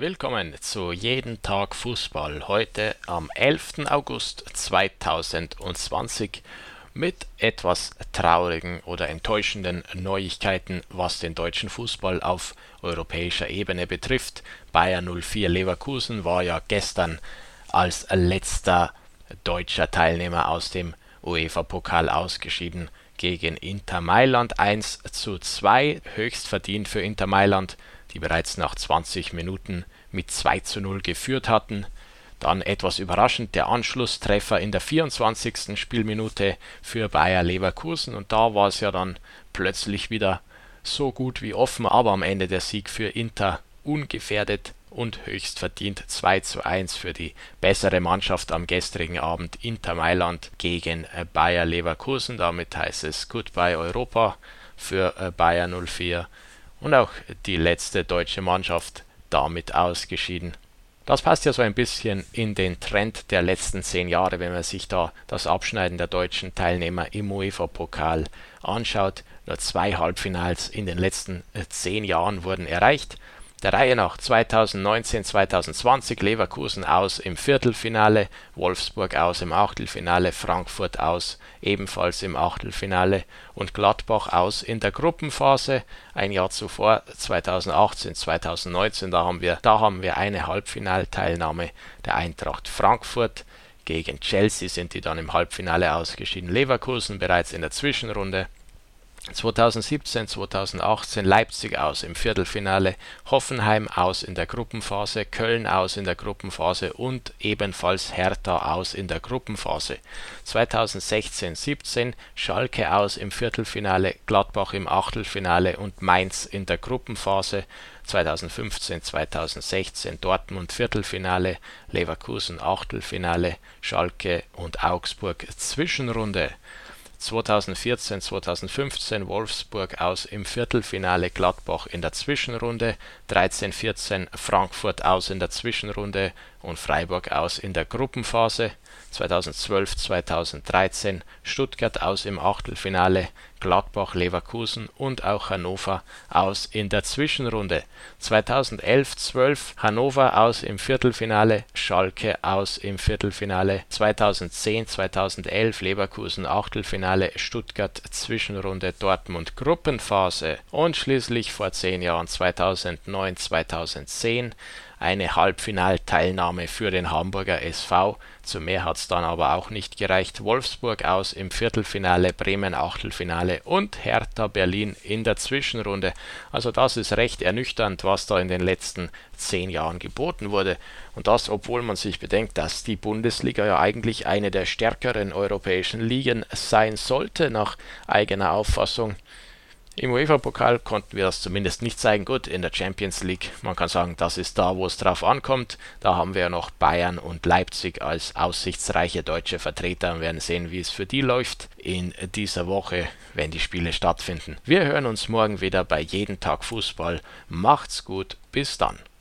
Willkommen zu Jeden Tag Fußball. Heute am 11. August 2020 mit etwas traurigen oder enttäuschenden Neuigkeiten, was den deutschen Fußball auf europäischer Ebene betrifft. Bayer 04 Leverkusen war ja gestern als letzter deutscher Teilnehmer aus dem UEFA-Pokal ausgeschieden gegen Inter Mailand 1 zu 2, höchst verdient für Inter Mailand die bereits nach 20 Minuten mit 2 zu 0 geführt hatten. Dann etwas überraschend der Anschlusstreffer in der 24. Spielminute für Bayer Leverkusen und da war es ja dann plötzlich wieder so gut wie offen, aber am Ende der Sieg für Inter ungefährdet und höchst verdient 2 zu 1 für die bessere Mannschaft am gestrigen Abend Inter Mailand gegen Bayer Leverkusen. Damit heißt es Goodbye Europa für Bayer 04 und auch die letzte deutsche Mannschaft damit ausgeschieden. Das passt ja so ein bisschen in den Trend der letzten zehn Jahre, wenn man sich da das Abschneiden der deutschen Teilnehmer im UEFA-Pokal anschaut. Nur zwei Halbfinals in den letzten zehn Jahren wurden erreicht der Reihe nach 2019/2020 Leverkusen aus im Viertelfinale, Wolfsburg aus im Achtelfinale, Frankfurt aus ebenfalls im Achtelfinale und Gladbach aus in der Gruppenphase. Ein Jahr zuvor, 2018/2019, da haben wir da haben wir eine Halbfinalteilnahme der Eintracht Frankfurt. Gegen Chelsea sind die dann im Halbfinale ausgeschieden. Leverkusen bereits in der Zwischenrunde 2017, 2018 Leipzig aus im Viertelfinale, Hoffenheim aus in der Gruppenphase, Köln aus in der Gruppenphase und ebenfalls Hertha aus in der Gruppenphase. 2016, 17 Schalke aus im Viertelfinale, Gladbach im Achtelfinale und Mainz in der Gruppenphase. 2015, 2016 Dortmund Viertelfinale, Leverkusen Achtelfinale, Schalke und Augsburg Zwischenrunde 2014, 2015 Wolfsburg aus im Viertelfinale, Gladbach in der Zwischenrunde, 13, 14 Frankfurt aus in der Zwischenrunde und Freiburg aus in der Gruppenphase 2012, 2013 Stuttgart aus im Achtelfinale, Gladbach, Leverkusen und auch Hannover aus in der Zwischenrunde. 2011, 12 Hannover aus im Viertelfinale, Schalke aus im Viertelfinale. 2010, 2011 Leverkusen Achtelfinale, Stuttgart Zwischenrunde, Dortmund Gruppenphase und schließlich vor zehn Jahren 2009, 2010 eine Halbfinalteilnahme für den Hamburger SV. Zu mehr hat es dann aber auch nicht gereicht. Wolfsburg aus im Viertelfinale, Bremen Achtelfinale und Hertha Berlin in der Zwischenrunde. Also das ist recht ernüchternd, was da in den letzten zehn Jahren geboten wurde. Und das, obwohl man sich bedenkt, dass die Bundesliga ja eigentlich eine der stärkeren europäischen Ligen sein sollte, nach eigener Auffassung. Im UEFA-Pokal konnten wir das zumindest nicht zeigen. Gut, in der Champions League, man kann sagen, das ist da, wo es drauf ankommt. Da haben wir noch Bayern und Leipzig als aussichtsreiche deutsche Vertreter und werden sehen, wie es für die läuft in dieser Woche, wenn die Spiele stattfinden. Wir hören uns morgen wieder bei Jeden Tag Fußball. Macht's gut, bis dann.